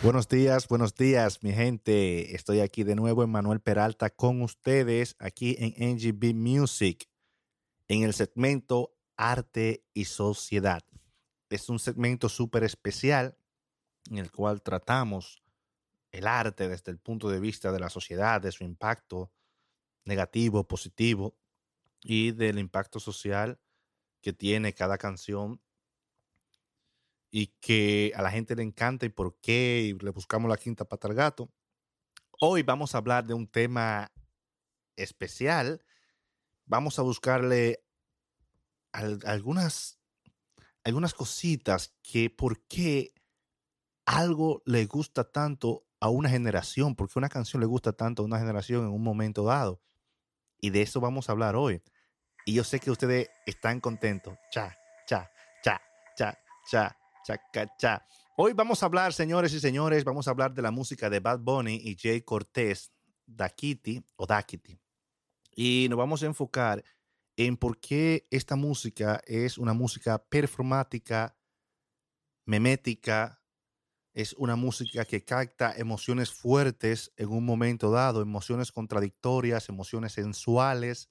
Buenos días, buenos días, mi gente. Estoy aquí de nuevo, Manuel Peralta, con ustedes aquí en NGB Music, en el segmento Arte y Sociedad. Es un segmento súper especial en el cual tratamos el arte desde el punto de vista de la sociedad, de su impacto negativo, positivo y del impacto social que tiene cada canción y que a la gente le encanta y por qué, y le buscamos la quinta pata al gato. Hoy vamos a hablar de un tema especial. Vamos a buscarle algunas, algunas cositas que por qué algo le gusta tanto a una generación, por qué una canción le gusta tanto a una generación en un momento dado. Y de eso vamos a hablar hoy. Y yo sé que ustedes están contentos. Cha, cha, cha, cha, cha. Hoy vamos a hablar, señores y señores, vamos a hablar de la música de Bad Bunny y Jay Cortés, Dakiti o Dakiti. Y nos vamos a enfocar en por qué esta música es una música performática, memética, es una música que capta emociones fuertes en un momento dado, emociones contradictorias, emociones sensuales,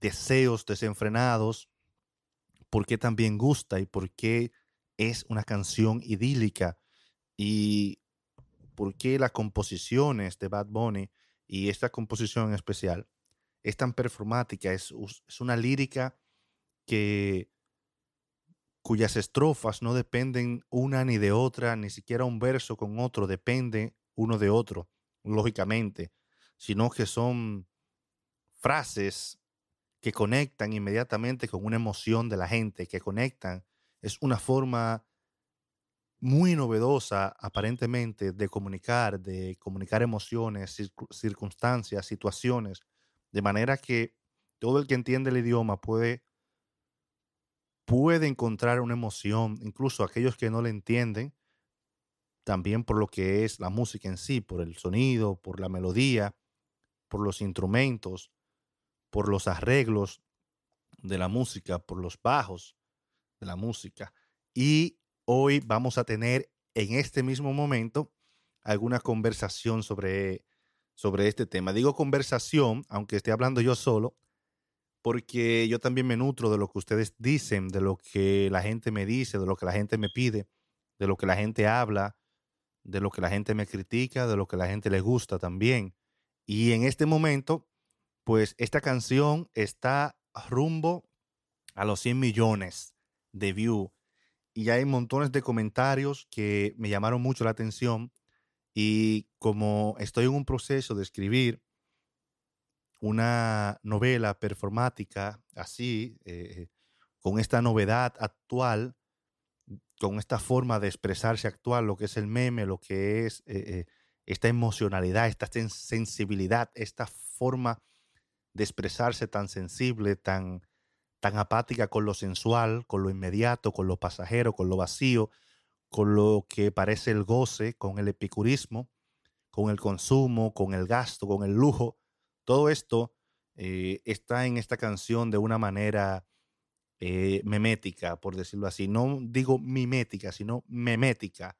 deseos desenfrenados, por qué también gusta y por qué es una canción idílica y por qué las composiciones de Bad Bunny y esta composición en especial es tan performática, es, es una lírica que cuyas estrofas no dependen una ni de otra, ni siquiera un verso con otro depende uno de otro, lógicamente, sino que son frases que conectan inmediatamente con una emoción de la gente, que conectan es una forma muy novedosa, aparentemente, de comunicar, de comunicar emociones, circunstancias, situaciones, de manera que todo el que entiende el idioma puede, puede encontrar una emoción, incluso aquellos que no le entienden, también por lo que es la música en sí, por el sonido, por la melodía, por los instrumentos, por los arreglos de la música, por los bajos, de la música. Y hoy vamos a tener en este mismo momento alguna conversación sobre, sobre este tema. Digo conversación, aunque esté hablando yo solo, porque yo también me nutro de lo que ustedes dicen, de lo que la gente me dice, de lo que la gente me pide, de lo que la gente habla, de lo que la gente me critica, de lo que la gente le gusta también. Y en este momento, pues esta canción está rumbo a los 100 millones de view y hay montones de comentarios que me llamaron mucho la atención y como estoy en un proceso de escribir una novela performática así, eh, con esta novedad actual, con esta forma de expresarse actual, lo que es el meme, lo que es eh, eh, esta emocionalidad, esta sensibilidad, esta forma de expresarse tan sensible, tan, tan apática con lo sensual, con lo inmediato, con lo pasajero, con lo vacío, con lo que parece el goce, con el epicurismo, con el consumo, con el gasto, con el lujo. Todo esto eh, está en esta canción de una manera eh, memética, por decirlo así. No digo mimética, sino memética,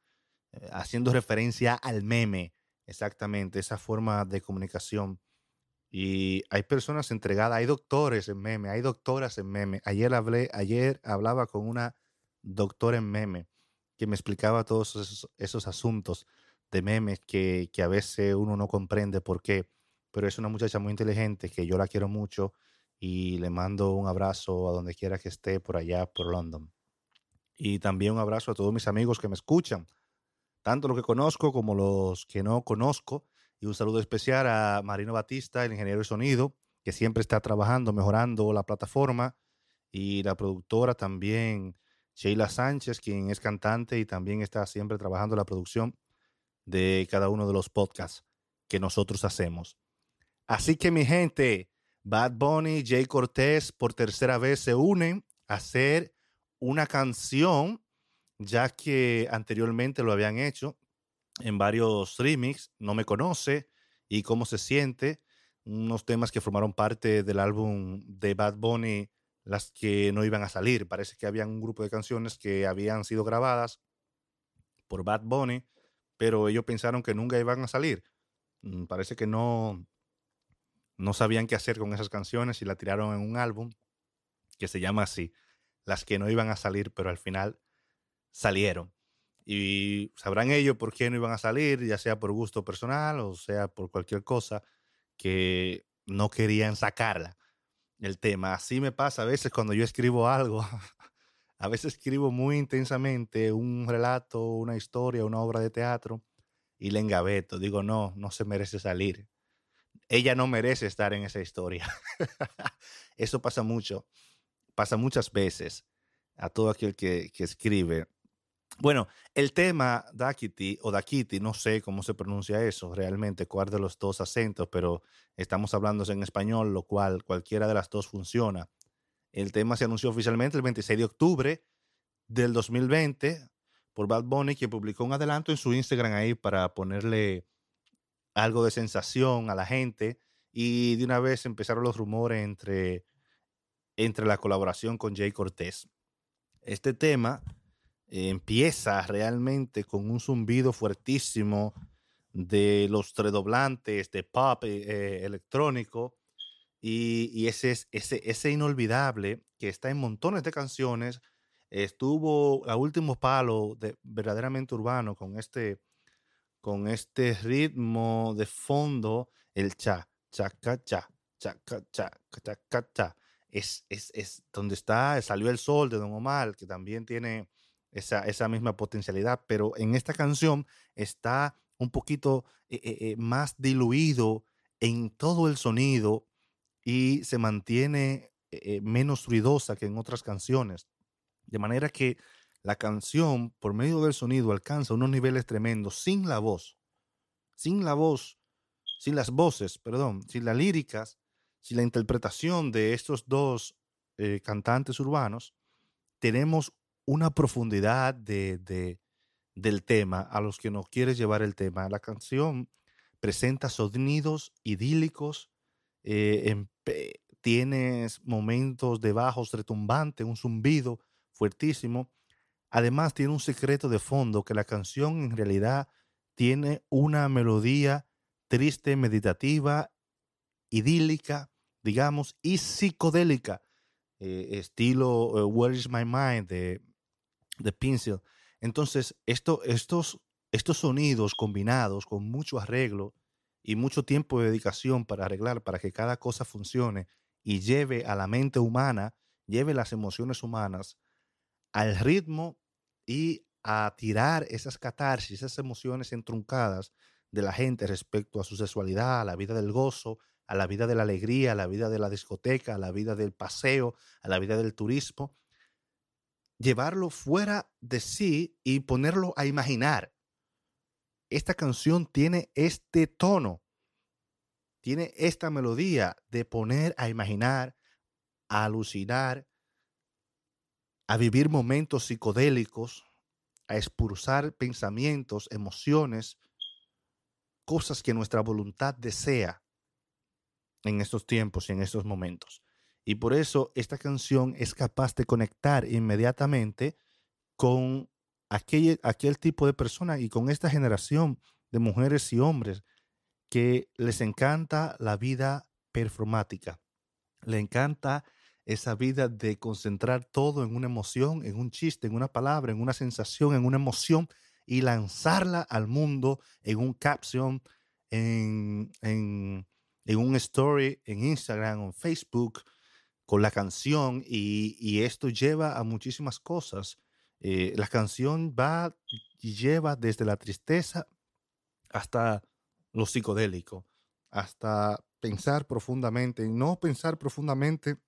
eh, haciendo referencia al meme, exactamente, esa forma de comunicación y hay personas entregadas, hay doctores en meme, hay doctoras en meme. Ayer hablé, ayer hablaba con una doctora en meme que me explicaba todos esos, asuntos de memes que, que, a veces uno no comprende por qué. Pero es una muchacha muy inteligente que yo la quiero mucho y le mando un abrazo a donde quiera que esté por allá, por London. Y también un abrazo a todos mis amigos que me escuchan, tanto los que conozco como los que no conozco y un saludo especial a Marino Batista, el ingeniero de sonido, que siempre está trabajando, mejorando la plataforma. Y la productora también, Sheila Sánchez, quien es cantante y también está siempre trabajando la producción de cada uno de los podcasts que nosotros hacemos. Así que mi gente, Bad Bunny, Jay Cortés por tercera vez se unen a hacer una canción, ya que anteriormente lo habían hecho en varios remix, No me conoce y Cómo se siente, unos temas que formaron parte del álbum de Bad Bunny, las que no iban a salir. Parece que había un grupo de canciones que habían sido grabadas, por Bad Bunny, pero ellos pensaron que nunca iban a salir. Mm, parece que no, no sabían qué hacer con esas canciones y la tiraron en un álbum que se llama así, las que no iban a salir, pero al final salieron. Y sabrán ellos por qué no iban a salir, ya sea por gusto personal o sea por cualquier cosa, que no querían sacarla, el tema. Así me pasa a veces cuando yo escribo algo. a veces escribo muy intensamente un relato, una historia, una obra de teatro y le engaveto. Digo, no, no se merece salir. Ella no merece estar en esa historia. Eso pasa mucho, pasa muchas veces a todo aquel que, que escribe. Bueno, el tema Dakiti o Dakiti, no sé cómo se pronuncia eso realmente, cuál de los dos acentos, pero estamos hablando en español, lo cual cualquiera de las dos funciona. El tema se anunció oficialmente el 26 de octubre del 2020 por Bad Bunny, que publicó un adelanto en su Instagram ahí para ponerle algo de sensación a la gente. Y de una vez empezaron los rumores entre, entre la colaboración con Jay Cortés. Este tema eh, empieza realmente con un zumbido fuertísimo de los tredoblantes, de pop eh, eh electrónico, y, y ese, ese, ese inolvidable que está en montones de canciones, estuvo a último palo de, verdaderamente urbano con este, con este ritmo de fondo, el cha, cha, ca, cha, cha, cha, cha, cha, cha. Es, es, es donde está, salió el sol de Don Omar, que también tiene esa, misma potencialidad, pero en esta canción está un poquito eh, eh, eh, más diluido en todo el sonido y se mantiene menos ruidosa que en otras canciones. De manera que la canción, por medio del sonido, alcanza unos niveles tremendos sin la voz, sin la voz, sin las voces, perdón, sin las líricas, sin la interpretación de estos dos cantantes urbanos, tenemos una profundidad de, del tema a los que nos quieres llevar el tema. La canción presenta sonidos idílicos, eh, tienes momentos de bajos retumbantes, un zumbido fuertísimo. Además, tiene un secreto de fondo que la canción en realidad tiene una melodía triste, meditativa, idílica, digamos, y psicodélica, eh, estilo eh, Where is My Mind de de Pencil. Entonces, esto, estos, estos sonidos combinados con mucho arreglo y mucho tiempo de dedicación para arreglar, para que cada cosa funcione y lleve a la mente humana, lleve las emociones humanas al ritmo y a tirar esas catarsis, esas emociones entruncadas de la gente respecto a su sexualidad, a la vida del gozo, a la vida de la alegría, a la vida de la discoteca, a la vida del paseo, a la vida del turismo, llevarlo fuera de sí y ponerlo a imaginar. Esta canción tiene este tono, tiene esta melodía de poner a imaginar, a alucinar, a vivir momentos psicodélicos, a expulsar pensamientos, emociones, cosas que nuestra voluntad desea en estos tiempos y en estos momentos. Y por eso esta canción es capaz de conectar inmediatamente con aquel, aquel tipo de personas y con esta generación de mujeres y hombres que les encanta la vida performática. Le encanta esa vida de concentrar todo en una emoción, en un chiste, en una palabra, en una sensación, en una emoción y lanzarla al mundo en un caption, en, en, en un story, en Instagram, en Facebook, con la canción y, esto lleva a muchísimas cosas. Eh, la canción va y lleva desde la tristeza hasta lo psicodélico, hasta pensar profundamente, no pensar profundamente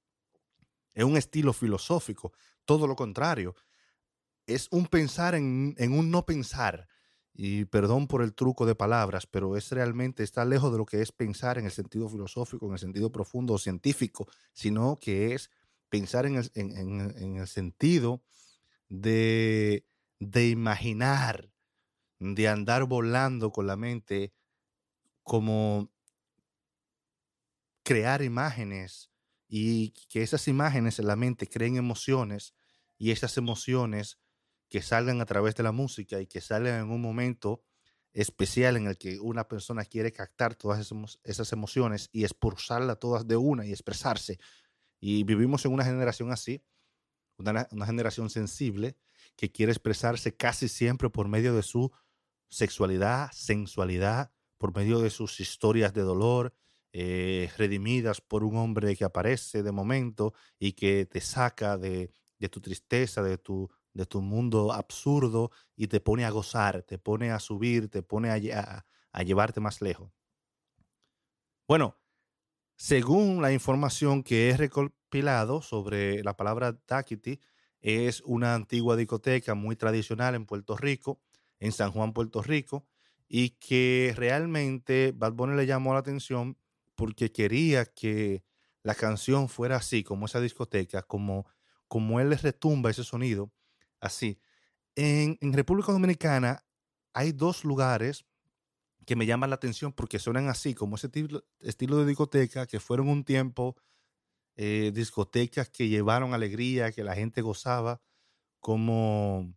en un estilo filosófico, todo lo contrario, es un pensar en, en un no pensar, y perdón por el truco de palabras, pero es realmente, está lejos de lo que es pensar en el sentido filosófico, en el sentido profundo o científico, sino que es pensar en el, sentido de, de imaginar, de andar volando con la mente, como crear imágenes y que esas imágenes en la mente creen emociones y esas emociones que salgan a través de la música y que salgan en un momento especial en el que una persona quiere captar todas esas emociones y expulsarlas todas de una y expresarse. Y vivimos en una generación así, una, generación sensible que quiere expresarse casi siempre por medio de su sexualidad, sensualidad, por medio de sus historias de dolor, eh, redimidas por un hombre que aparece de momento y que te saca de tu tristeza, de tu, de tu mundo absurdo y te pone a gozar, te pone a subir, te pone a, llevarte más lejos. Bueno, según la información que he recopilado sobre la palabra Daquiti, es una antigua discoteca muy tradicional en Puerto Rico, en San Juan, Puerto Rico, y que realmente Bad Bunny le llamó la atención porque quería que la canción fuera así, como esa discoteca, como, como él le retumba ese sonido, así. En, República Dominicana hay dos lugares que me llaman la atención porque suenan así, como ese estilo de discoteca, que fueron un tiempo eh, discotecas que llevaron alegría, que la gente gozaba, como,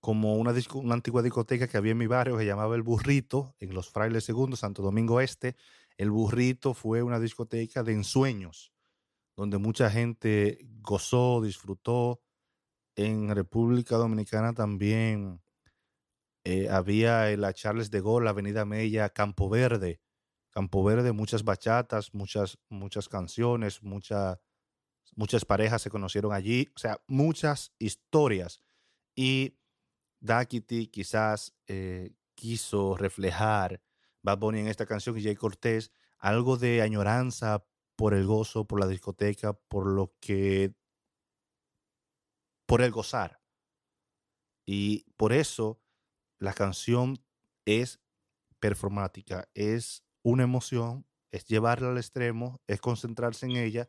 como una, una antigua discoteca que había en mi barrio que se llamaba El Burrito, en Los Frailes Segundos, Santo Domingo Este, el Burrito fue una discoteca de ensueños, donde mucha gente gozó, disfrutó. En República Dominicana también eh, había la Charles de Gaulle, Avenida Mella, Campo Verde. Campo Verde, muchas bachatas, muchas, muchas canciones, muchas parejas se conocieron allí, o sea, muchas historias. Y Dakiti quizás eh, quiso reflejar Bad Bunny en esta canción y Jay Cortés, algo de añoranza por el gozo, por la discoteca, por lo que, por el gozar. Y por eso la canción es performática, es una emoción, es llevarla al extremo, es concentrarse en ella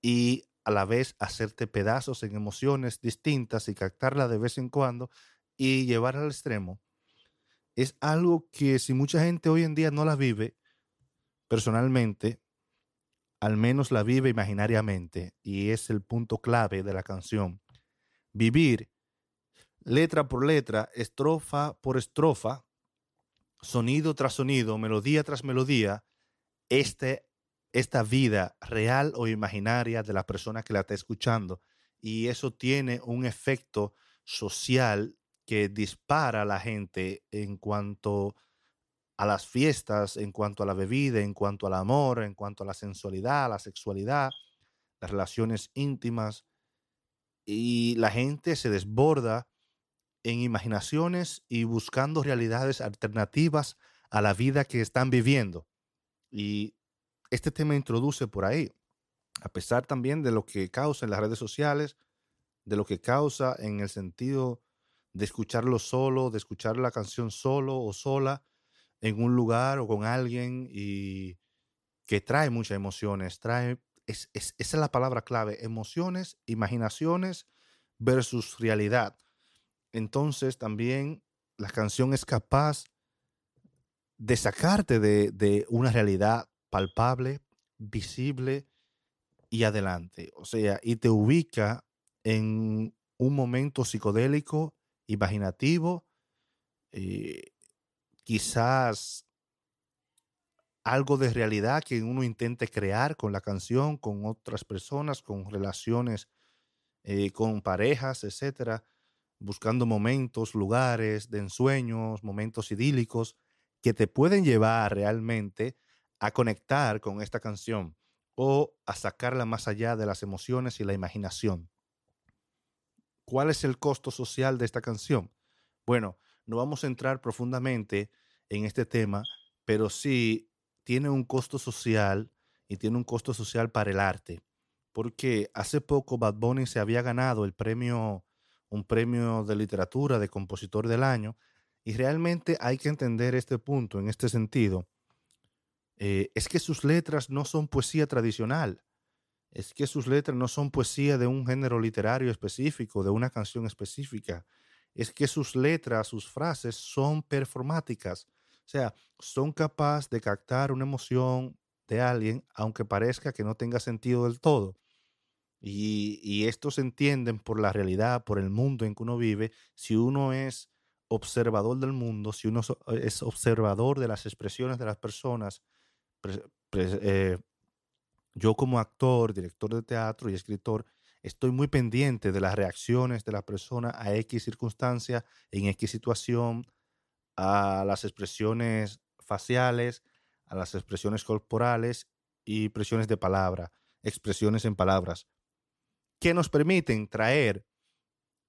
y a la vez hacerte pedazos en emociones distintas y captarla de vez en cuando y llevarla al extremo es algo que si mucha gente hoy en día no la vive, personalmente, al menos la vive imaginariamente, y es el punto clave de la canción. Vivir letra por letra, estrofa por estrofa, sonido tras sonido, melodía tras melodía, este, esta vida real o imaginaria de la persona que la está escuchando. Y eso tiene un efecto social que dispara a la gente en cuanto a las fiestas, en cuanto a la bebida, en cuanto al amor, en cuanto a la sensualidad, la sexualidad, las relaciones íntimas. Y la gente se desborda en imaginaciones y buscando realidades alternativas a la vida que están viviendo. Y este tema introduce por ahí, a pesar también de lo que causa en las redes sociales, de lo que causa en el sentido de escucharlo solo, de escuchar la canción solo o sola en un lugar o con alguien y que trae muchas emociones, trae, es, esa es la palabra clave, emociones, imaginaciones versus realidad. Entonces también la canción es capaz de sacarte de, de una realidad palpable, visible y adelante. O sea, y te ubica en un momento psicodélico imaginativo, eh, quizás algo de realidad que uno intente crear con la canción, con otras personas, con relaciones eh, con parejas, etcétera, buscando momentos, lugares de ensueños, momentos idílicos que te pueden llevar realmente a conectar con esta canción o a sacarla más allá de las emociones y la imaginación. ¿Cuál es el costo social de esta canción? Bueno, no vamos a entrar profundamente en este tema, pero sí tiene un costo social y tiene un costo social para el arte. Porque hace poco Bad Bunny se había ganado el premio, un premio de literatura de compositor del año, y realmente hay que entender este punto en este sentido. Eh, es que sus letras no son poesía tradicional es que sus letras no son poesía de un género literario específico, de una canción específica. Es que sus letras, sus frases son performáticas. O sea, son capaces de captar una emoción de alguien, aunque parezca que no tenga sentido del todo. Y, y estos se entienden por la realidad, por el mundo en que uno vive, si uno es observador del mundo, si uno es observador de las expresiones de las personas, eh, yo como actor, director de teatro y escritor, estoy muy pendiente de las reacciones de la persona a X circunstancia, en X situación, a las expresiones faciales, a las expresiones corporales y expresiones de palabra, expresiones en palabras, que nos permiten traer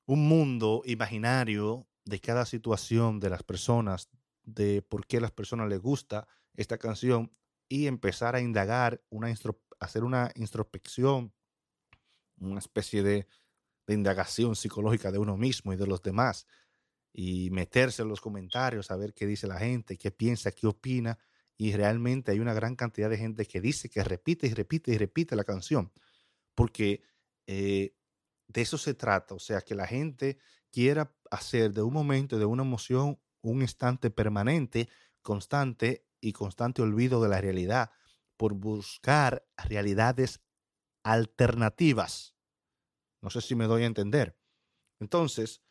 un mundo imaginario de cada situación de las personas, de por qué a las personas les gusta esta canción y empezar a indagar, una hacer una introspección, una especie de indagación psicológica de uno mismo y de los demás y meterse en los comentarios a ver qué dice la gente, qué piensa, qué opina. Y realmente hay una gran cantidad de gente que dice que repite y repite y repite la canción, porque eh, de eso se trata, o sea, que la gente quiera hacer de un momento, de una emoción, un instante permanente, constante y constante olvido de la realidad, por buscar realidades alternativas. No sé si me doy a entender. Entonces,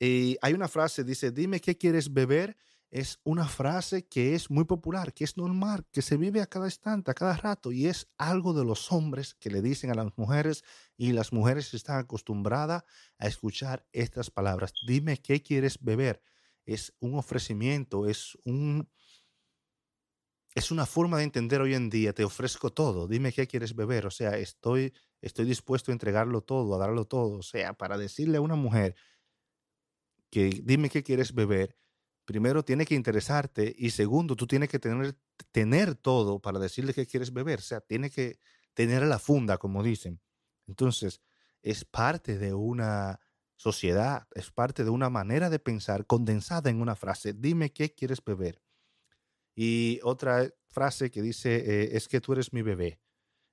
eh, hay una frase, dice, dime qué quieres beber. Es una frase que es muy popular, que es normal, que se vive a cada instante, a cada rato, y es algo de los hombres que le dicen a las mujeres, y las mujeres están acostumbradas a escuchar estas palabras. Dime qué quieres beber. Es un ofrecimiento, es un... Es una forma de entender hoy en día, te ofrezco todo, dime qué quieres beber, o sea, estoy, estoy dispuesto a entregarlo todo, a darlo todo, o sea, para decirle a una mujer, que dime qué quieres beber, primero tiene que interesarte y segundo, tú tienes que tener, tener todo para decirle qué quieres beber. O sea, tiene que tener la funda, como dicen. Entonces, es parte de una sociedad, es parte de una manera de pensar condensada en una frase. Dime qué quieres beber. Y otra frase que dice, eh, es que tú eres mi bebé.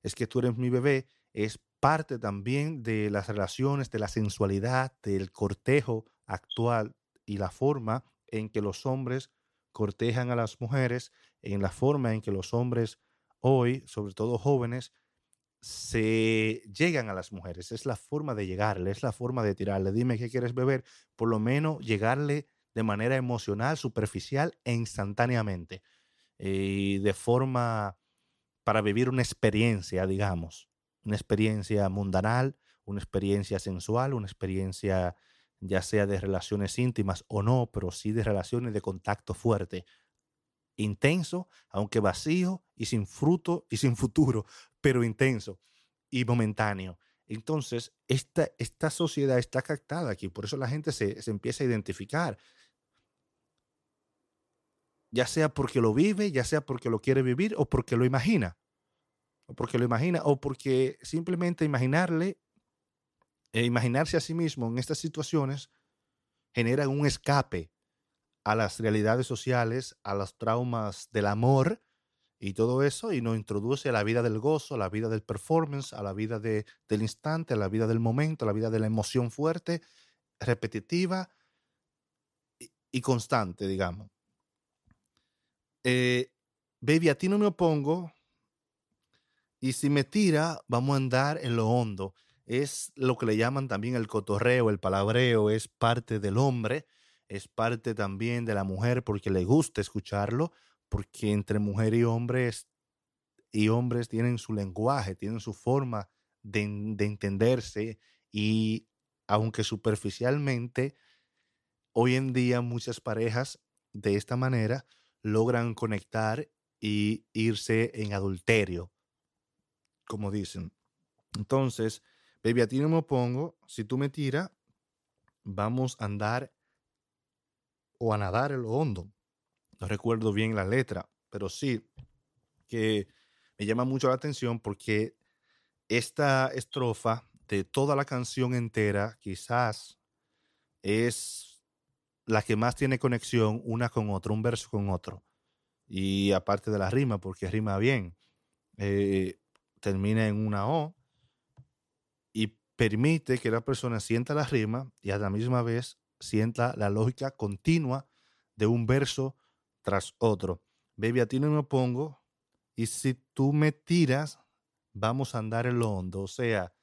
Es que tú eres mi bebé. Es parte también de las relaciones, de la sensualidad, del cortejo, actual y la forma en que los hombres cortejan a las mujeres, en la forma en que los hombres hoy, sobre todo jóvenes, se llegan a las mujeres. Es la forma de llegarle, es la forma de tirarle. Dime qué quieres beber, por lo menos llegarle de manera emocional, superficial e instantáneamente. Y de forma para vivir una experiencia, digamos, una experiencia mundanal, una experiencia sensual, una experiencia ya sea de relaciones íntimas o no, pero sí de relaciones de contacto fuerte, intenso, aunque vacío y sin fruto y sin futuro, pero intenso y momentáneo. Entonces, esta, esta sociedad está captada aquí, por eso la gente se, se empieza a identificar, ya sea porque lo vive, ya sea porque lo quiere vivir o porque lo imagina, o porque lo imagina, o porque simplemente imaginarle e imaginarse a sí mismo en estas situaciones genera un escape a las realidades sociales, a los traumas del amor y todo eso, y nos introduce a la vida del gozo, a la vida del performance, a la vida del instante, a la vida del momento, a la vida de la emoción fuerte, repetitiva y, constante, digamos. Eh, baby, a ti no me opongo, y si me tira, vamos a andar en lo hondo es lo que le llaman también el cotorreo, el palabreo, es parte del hombre, es parte también de la mujer porque le gusta escucharlo, porque entre mujer y hombres y hombres tienen su lenguaje, tienen su forma de, de entenderse y aunque superficialmente, hoy en día muchas parejas de esta manera logran conectar y irse en adulterio, como dicen. Entonces, Baby, a ti no me opongo. Si tú me tiras, vamos a andar o a nadar en lo hondo. No recuerdo bien la letra, pero sí que me llama mucho la atención porque esta estrofa de toda la canción entera quizás es la que más tiene conexión una con otra, un verso con otro. Y aparte de la rima, porque rima bien, eh, termina en una O permite que la persona sienta la rima y a la misma vez sienta la lógica continua de un verso tras otro. Baby, a ti no me opongo y si tú me tiras, vamos a andar en lo hondo. O sea,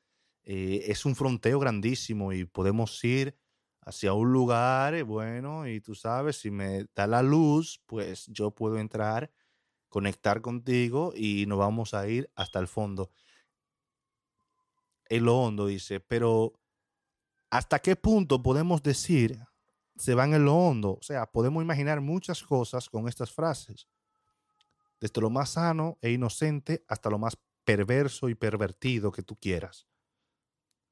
eh, es un fronteo grandísimo y podemos ir hacia un lugar, eh, bueno, y tú sabes, si me da la luz, pues yo puedo entrar, conectar contigo y nos vamos a ir hasta el fondo. En lo hondo dice, pero ¿hasta qué punto podemos decir se van en lo hondo? O sea, podemos imaginar muchas cosas con estas frases, desde lo más sano e inocente hasta lo más perverso y pervertido que tú quieras,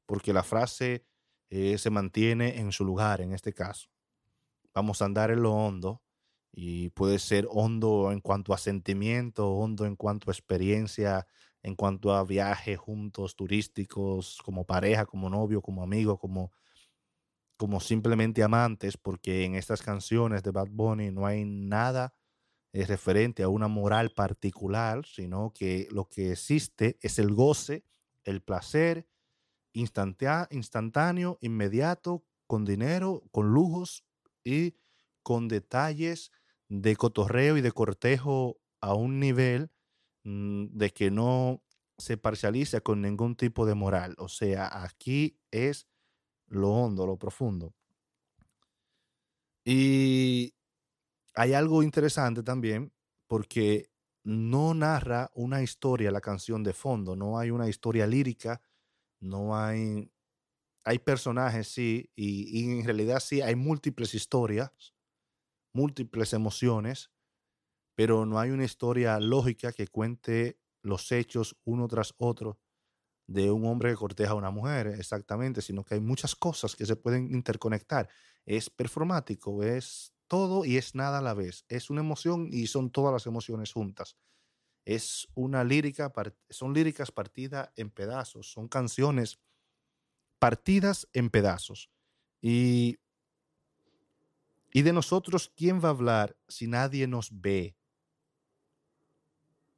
porque la frase eh, se mantiene en su lugar en este caso. Vamos a andar en lo hondo y puede ser hondo en cuanto a sentimiento, hondo en cuanto a experiencia, en cuanto a viajes juntos, turísticos, como pareja, como novio, como amigo, como, como simplemente amantes, porque en estas canciones de Bad Bunny no hay nada eh, referente a una moral particular, sino que lo que existe es el goce, el placer instantáneo, inmediato, con dinero, con lujos y con detalles de cotorreo y de cortejo a un nivel de que no se parcializa con ningún tipo de moral. O sea, aquí es lo hondo, lo profundo. Y hay algo interesante también porque no narra una historia la canción de fondo, no hay una historia lírica no hay, hay personajes, sí, y, y en realidad sí, hay múltiples historias, múltiples emociones, pero no hay una historia lógica que cuente los hechos uno tras otro de un hombre que corteja a una mujer, exactamente, sino que hay muchas cosas que se pueden interconectar. Es performático, es todo y es nada a la vez. Es una emoción y son todas las emociones juntas es una lírica, son líricas partidas en pedazos, son canciones partidas en pedazos. Y, y de nosotros, ¿quién va a hablar si nadie nos ve?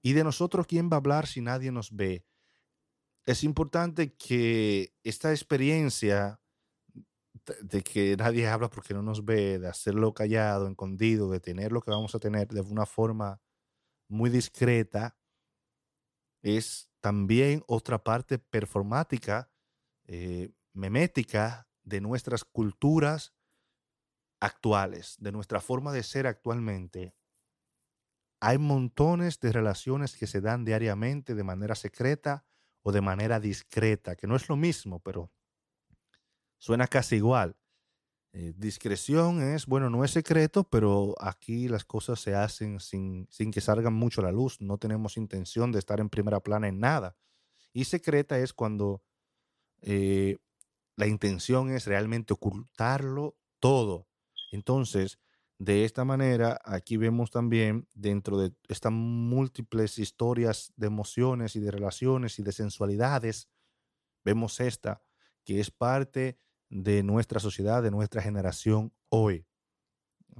Y de nosotros, ¿quién va a hablar si nadie nos ve? Es importante que esta experiencia de que nadie habla porque no nos ve, de hacerlo callado, escondido, de tener lo que vamos a tener de una forma muy discreta, es también otra parte performática, eh, memética de nuestras culturas actuales, de nuestra forma de ser actualmente. Hay montones de relaciones que se dan diariamente de manera secreta o de manera discreta, que no es lo mismo, pero suena casi igual. Eh, discreción es, bueno, no es secreto, pero aquí las cosas se hacen sin, sin que salgan mucho a la luz. No tenemos intención de estar en primera plana en nada. Y secreta es cuando eh, la intención es realmente ocultarlo todo. Entonces, de esta manera, aquí vemos también dentro de estas múltiples historias de emociones y de relaciones y de sensualidades, vemos esta, que es parte de nuestra sociedad, de nuestra generación hoy.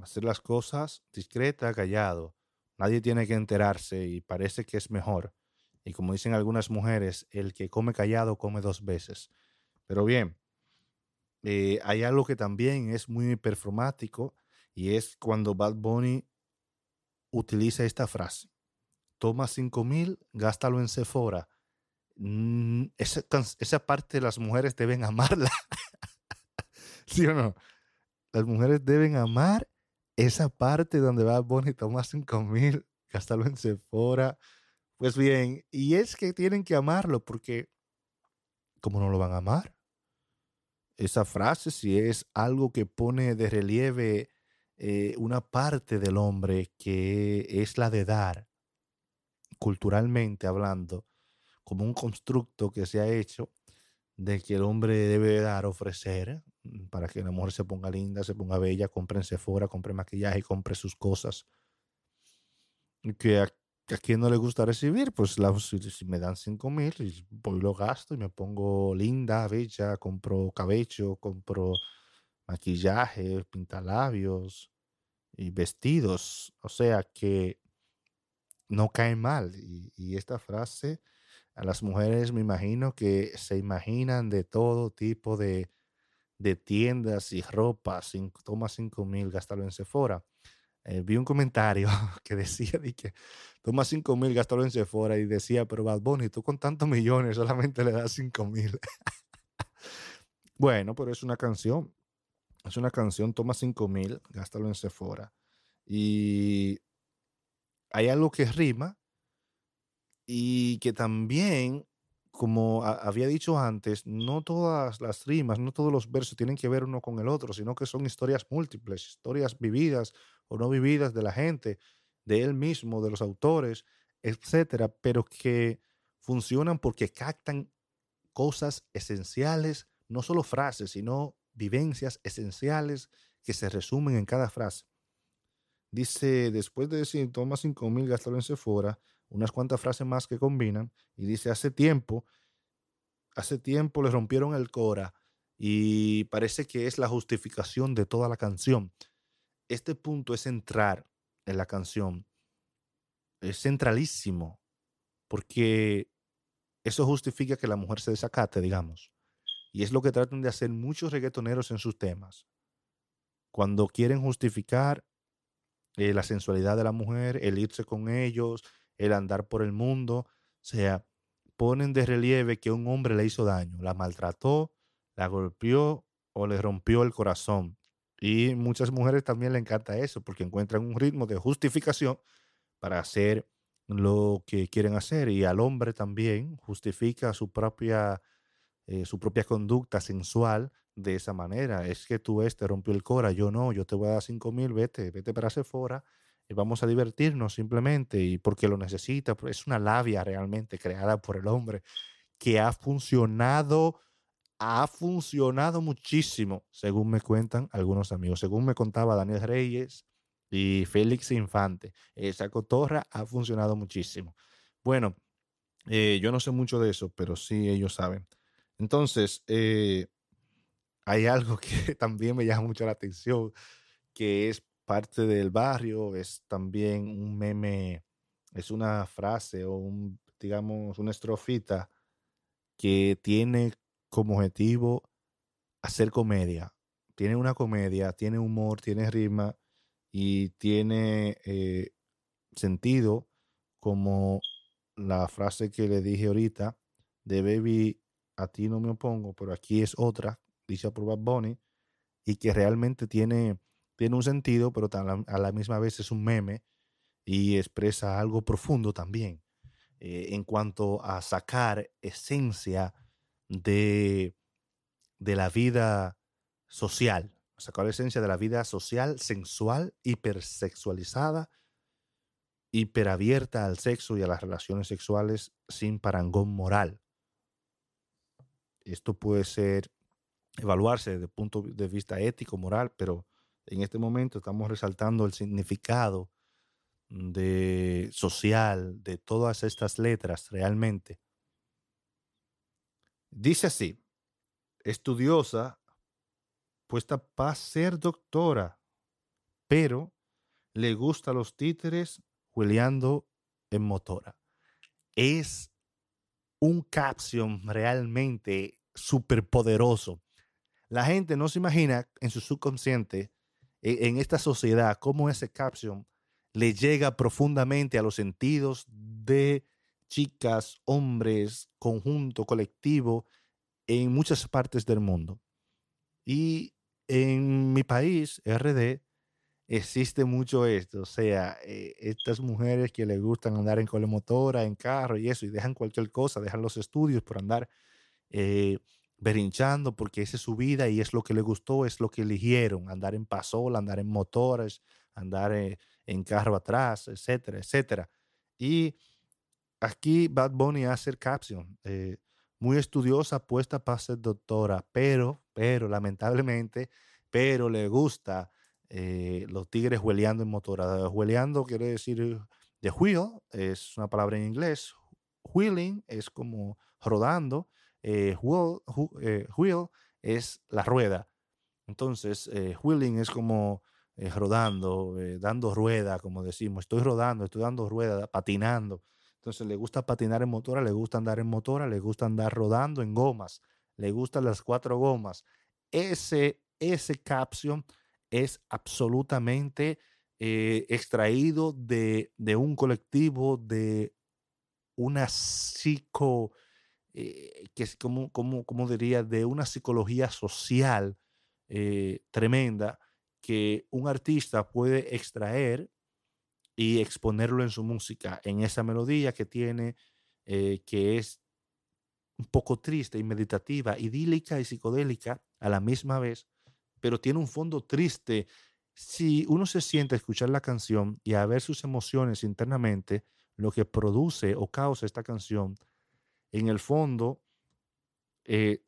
Hacer las cosas discreta, callado. Nadie tiene que enterarse y parece que es mejor. Y como dicen algunas mujeres, el que come callado come dos veces. Pero bien, eh, hay algo que también es muy performático y es cuando Bad Bunny utiliza esta frase. Toma cinco mil, gástalo en Sephora. Mm, esa, esa parte las mujeres deben amarla. ¿Sí o no? Las mujeres deben amar esa parte donde va Bonnie toma 5 mil, gastarlo en Sephora. Pues bien, y es que tienen que amarlo porque, ¿cómo no lo van a amar? Esa frase, si es algo que pone de relieve eh, una parte del hombre que es la de dar, culturalmente hablando, como un constructo que se ha hecho de que el hombre debe dar, ofrecer, Mm, para que la mujer se ponga linda, se ponga bella, compren Sephora, compre maquillaje, compre sus cosas. Que a, a quien no le gusta recibir, pues la, si, me dan 5 mil, voy lo gasto y me pongo linda, bella, compro cabello, compro maquillaje, pintalabios y vestidos. O sea que no cae mal. Y, y esta frase a las mujeres me imagino que se imaginan de todo tipo de de tiendas y ropa, toma 5 mil, gástalo en Sephora. Eh, vi un comentario que decía de que toma 5 mil, gástalo en Sephora y decía, pero Bad Bunny, tú con tantos millones solamente le das 5 mil. Bueno, pero es una canción. Es una canción, toma 5 mil, gástalo en Sephora. Y hay algo que rima y que también, como había dicho antes, no todas las rimas, no todos los versos tienen que ver uno con el otro, sino que son historias múltiples, historias vividas o no vividas de la gente, de él mismo, de los autores, etcétera, pero que funcionan porque captan cosas esenciales, no solo frases, sino vivencias esenciales que se resumen en cada frase. Dice, después de decir, toma 5 mil, gastalo en Sephora, unas cuantas frases más que combinan, y dice, hace tiempo, hace tiempo le rompieron el cora, y parece que es la justificación de toda la canción. Este punto es entrar en la canción. Es centralísimo, porque eso justifica que la mujer se desacate, digamos. Y es lo que tratan de hacer muchos reggaetoneros en sus temas. Cuando quieren justificar eh, la sensualidad de la mujer, el irse con ellos, el andar por el mundo, o sea, ponen de relieve que un hombre le hizo daño, la maltrató, la golpeó o le rompió el corazón. Y muchas mujeres también le encanta eso porque encuentran un ritmo de justificación para hacer lo que quieren hacer y al hombre también justifica su propia, eh, su propia conducta sensual de esa manera. Es que tú este rompió el cora, yo no, yo te voy a dar cinco mil, vete, vete para Sephora y vamos a divertirnos simplemente y porque lo necesita. Es una labia realmente creada por el hombre que ha funcionado, ha funcionado muchísimo, según me cuentan algunos amigos. Según me contaba Daniel Reyes, y Félix Infante. Esa cotorra ha funcionado muchísimo. Bueno, eh, yo no sé mucho de eso, pero sí ellos saben. Entonces, eh, hay algo que también me llama mucho la atención, que es parte del barrio, es también un meme, es una frase o un, digamos, una estrofita que tiene como objetivo hacer comedia. Tiene una comedia, tiene humor, tiene rima y tiene eh, sentido como la frase que le dije ahorita de Baby, a ti no me opongo, pero aquí es otra, dice por Bad y que realmente tiene, tiene un sentido, pero a la misma vez es un meme y expresa algo profundo también eh, en cuanto a sacar esencia de, de la vida social, sacar esencia de la vida social, sensual, hipersexualizada, hiperabierta al sexo y a las relaciones sexuales sin parangón moral. Esto puede ser evaluarse desde el punto de vista ético, moral, pero en este momento estamos resaltando el significado de social de todas estas letras realmente. Dice así, estudiosa puesta para ser doctora, pero le gusta los títeres hueleando en motora. Es un caption realmente súper poderoso. La gente no se imagina en su subconsciente, en, en esta sociedad, cómo ese caption le llega profundamente a los sentidos de chicas, hombres, conjunto, colectivo, en muchas partes del mundo. Y en mi país, RD, existe mucho esto. O sea, eh, estas mujeres que les gustan andar en colemotora, en carro y eso, y dejan cualquier cosa, dejan los estudios por andar eh, berinchando, porque esa es su vida y es lo que les gustó, es lo que eligieron, andar en pasola, andar en motores, andar eh, en carro atrás, etcétera, etcétera. Y aquí Bad Bunny hace el caption. Eh, muy estudiosa, puesta para ser doctora, pero, pero, lamentablemente, pero le gusta eh, los tigres hueleando en motora. Hueleando quiere decir de wheel, es una palabra en inglés. Wheeling es como rodando. Eh, wheel, eh, wheel, es la rueda. Entonces, wheeling es como rodando, dando rueda, como decimos. Estoy rodando, estoy dando rueda, patinando. Entonces le gusta patinar en motora, le gusta andar en motora, le gusta andar rodando en gomas, le gustan las cuatro gomas. Ese, ese caption es absolutamente eh, extraído de, un colectivo, de una psico que es como, como, como diría, de una psicología social tremenda que un artista puede extraer y exponerlo en su música, en esa melodía que tiene, que es un poco triste y meditativa, idílica y psicodélica a la misma vez, pero tiene un fondo triste. Si uno se siente a escuchar la canción y a ver sus emociones internamente, lo que produce o causa esta canción, en el fondo, eh,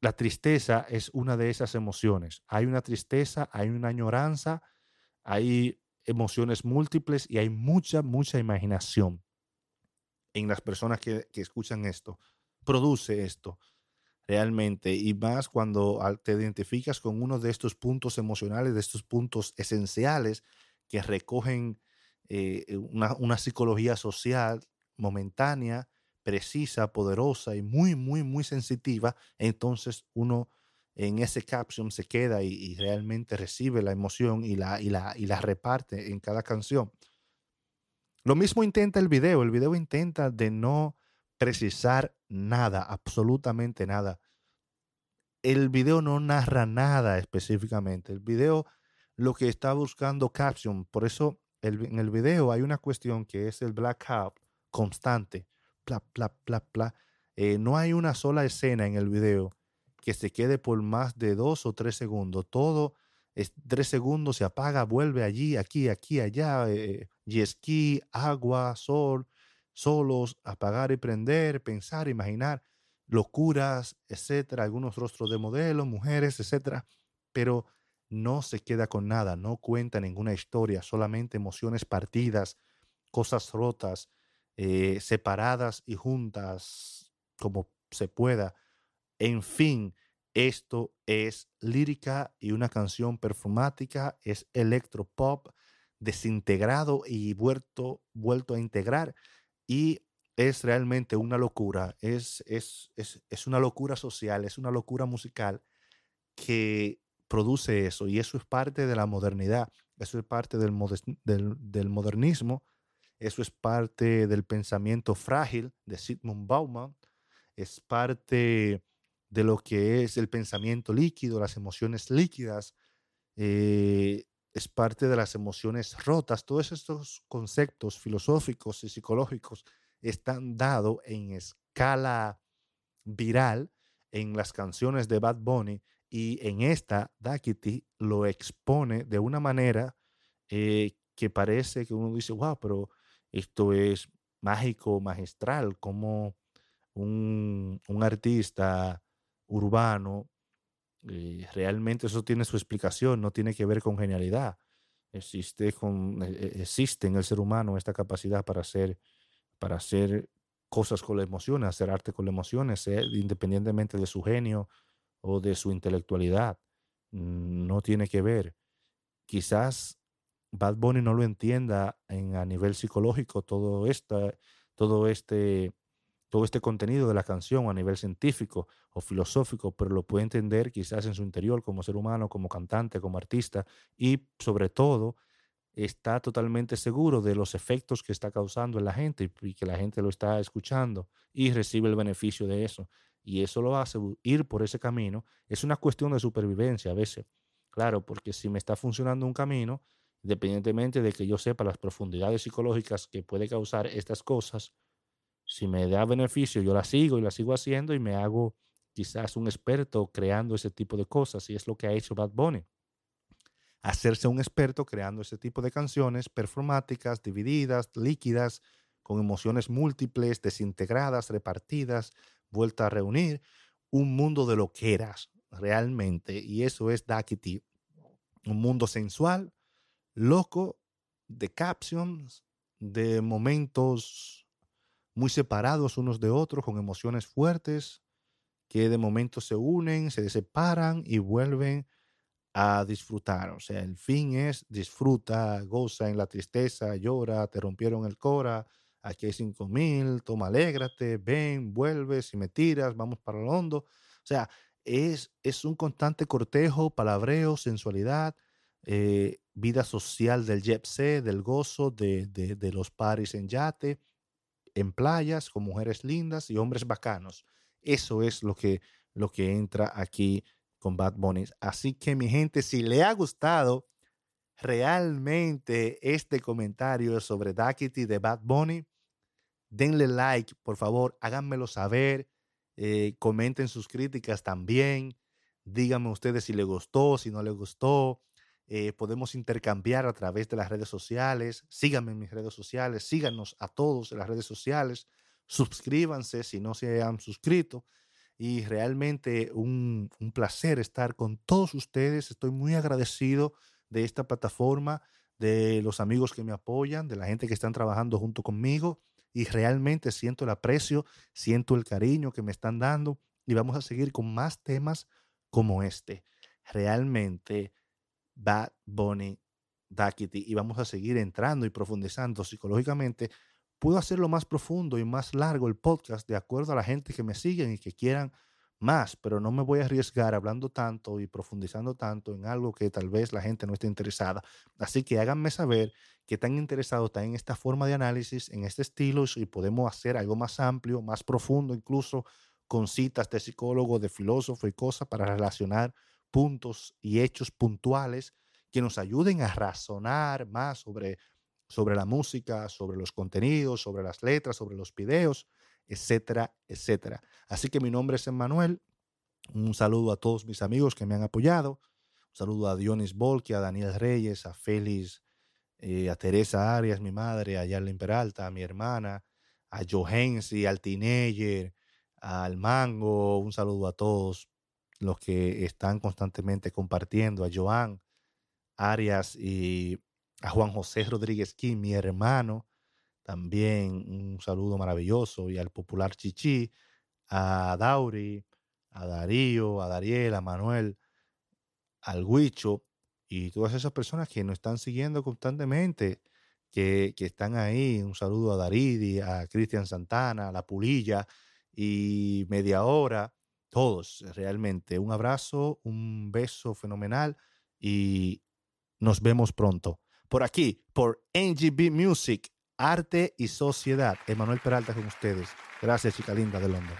la tristeza es una de esas emociones. Hay una tristeza, hay una añoranza, hay emociones múltiples y hay mucha, mucha imaginación en las personas que, que escuchan esto. Produce esto realmente y más cuando te identificas con uno de estos puntos emocionales, de estos puntos esenciales que recogen eh, una, una, psicología social momentánea, precisa, poderosa y muy, muy, muy sensitiva, entonces uno en ese caption se queda y, realmente recibe la emoción y la, y, la, y la reparte en cada canción. Lo mismo intenta el video, el video intenta de no precisar nada, absolutamente nada. El video no narra nada específicamente. El video lo que está buscando caption, por eso en el video hay una cuestión que es el blackout constante. Pla, pla, pla, pla. Eh, no hay una sola escena en el video que se quede por más de dos o tres segundos. Todo es tres segundos, se apaga, vuelve allí, aquí, aquí, allá. Eh, y esquí, agua, sol, solos, apagar y prender, pensar, imaginar, locuras, etcétera, algunos rostros de modelos, mujeres, etcétera, pero no se queda con nada, no cuenta ninguna historia, solamente emociones partidas, cosas rotas, eh, separadas y juntas como se pueda. En fin, esto es lírica y una canción performática, es electropop desintegrado y vuelto, vuelto a integrar y es realmente una locura, es, es, es, es, una locura social, es una locura musical que produce eso y eso es parte de la modernidad, eso es parte del, del, modernismo, eso es parte del pensamiento frágil de Sigmund Bauman, es parte de lo que es el pensamiento líquido, las emociones líquidas, eh, es parte de las emociones rotas. Todos estos conceptos filosóficos y psicológicos están dados en escala viral en las canciones de Bad Bunny y en esta Dakity lo expone de una manera eh, que parece que uno dice, wow, pero esto es mágico, magistral, como un, un artista urbano eh, realmente eso tiene su explicación, no tiene que ver con genialidad. Existe, con, e, e, existe en el ser humano esta capacidad para hacer, para hacer cosas con la emoción, hacer arte con las emociones, independientemente de su genio o de su intelectualidad. No tiene que ver. Quizás Bad Bunny no lo entienda en, a nivel psicológico todo, esta, todo este todo este contenido de la canción a nivel científico o filosófico, pero lo puede entender quizás en su interior como ser humano, como cantante, como artista y sobre todo está totalmente seguro de los efectos que está causando en la gente y que la gente lo está escuchando y recibe el beneficio de eso. Y eso lo hace ir por ese camino. Es una cuestión de supervivencia a veces. Claro, porque si me está funcionando un camino, independientemente de que yo sepa las profundidades psicológicas que puede causar estas cosas, si me da beneficio, yo la sigo y la sigo haciendo y me hago quizás un experto creando ese tipo de cosas. Y es lo que ha hecho Bad Bunny. Hacerse un experto creando ese tipo de canciones performáticas, divididas, líquidas, con emociones múltiples, desintegradas, repartidas, vuelta a reunir. Un mundo de lo que eras realmente. Y eso es Dakity. Un mundo sensual, loco, de captions, de momentos muy separados unos de otros, con emociones fuertes, que de momento se unen, se separan y vuelven a disfrutar. O sea, el fin es disfruta, goza en la tristeza, llora, te rompieron el cora, aquí hay cinco mil, toma, alégrate, ven, vuelve, si me tiras, vamos para lo hondo. O sea, es, es un constante cortejo, palabreo, sensualidad, eh, vida social del jet del gozo, de, de, de los paris en yate en playas con mujeres lindas y hombres bacanos. Eso es lo que, lo que entra aquí con Bad Bunny. Así que mi gente, si le ha gustado realmente este comentario sobre Duckity de Bad Bunny, denle like, por favor, háganmelo saber, eh, comenten sus críticas también, díganme ustedes si les gustó, si no les gustó, eh, podemos intercambiar a través de las redes sociales, síganme en mis redes sociales, síganos a todos en las redes sociales, suscríbanse si no se han suscrito. Y realmente un, un placer estar con todos ustedes, estoy muy agradecido de esta plataforma, de los amigos que me apoyan, de la gente que están trabajando junto conmigo. Y realmente siento el aprecio, siento el cariño que me están dando. Y vamos a seguir con más temas como este. Realmente Bad Bunny Duckity y vamos a seguir entrando y profundizando psicológicamente. Puedo hacerlo más profundo y más largo el podcast de acuerdo a la gente que me siguen y que quieran más, pero no me voy a arriesgar hablando tanto y profundizando tanto en algo que tal vez la gente no esté interesada. Así que háganme saber qué tan interesado están en esta forma de análisis, en este estilo, y podemos hacer algo más amplio, más profundo, incluso con citas de psicólogo, de filósofo y cosas para relacionar puntos y hechos puntuales que nos ayuden a razonar más sobre, sobre la música, sobre los contenidos, sobre las letras, sobre los videos etcétera, etcétera. Así que mi nombre es Emmanuel. Un saludo a todos mis amigos que me han apoyado. Un saludo a Dionis Volki, a Daniel Reyes, a Félix, eh, a Teresa Arias, mi madre, a Yarlin Peralta, a mi hermana, a Johensi, al Teenager, al Mango. Un saludo a todos los que están constantemente compartiendo, a Joan Arias y a Juan José Rodríguez Kim, mi hermano, también un saludo maravilloso y al popular Chichi, a Dauri, a Darío, a Dariel, a Manuel, al Huicho y todas esas personas que nos están siguiendo constantemente, que, que están ahí. Un saludo a Daridi, a Cristian Santana, a La Pulilla y Media Hora, todos realmente. Un abrazo, un beso fenomenal y nos vemos pronto. Por aquí, por NGB Music Arte y Sociedad. Emanuel Peralta con ustedes. Gracias, chica linda de Londres.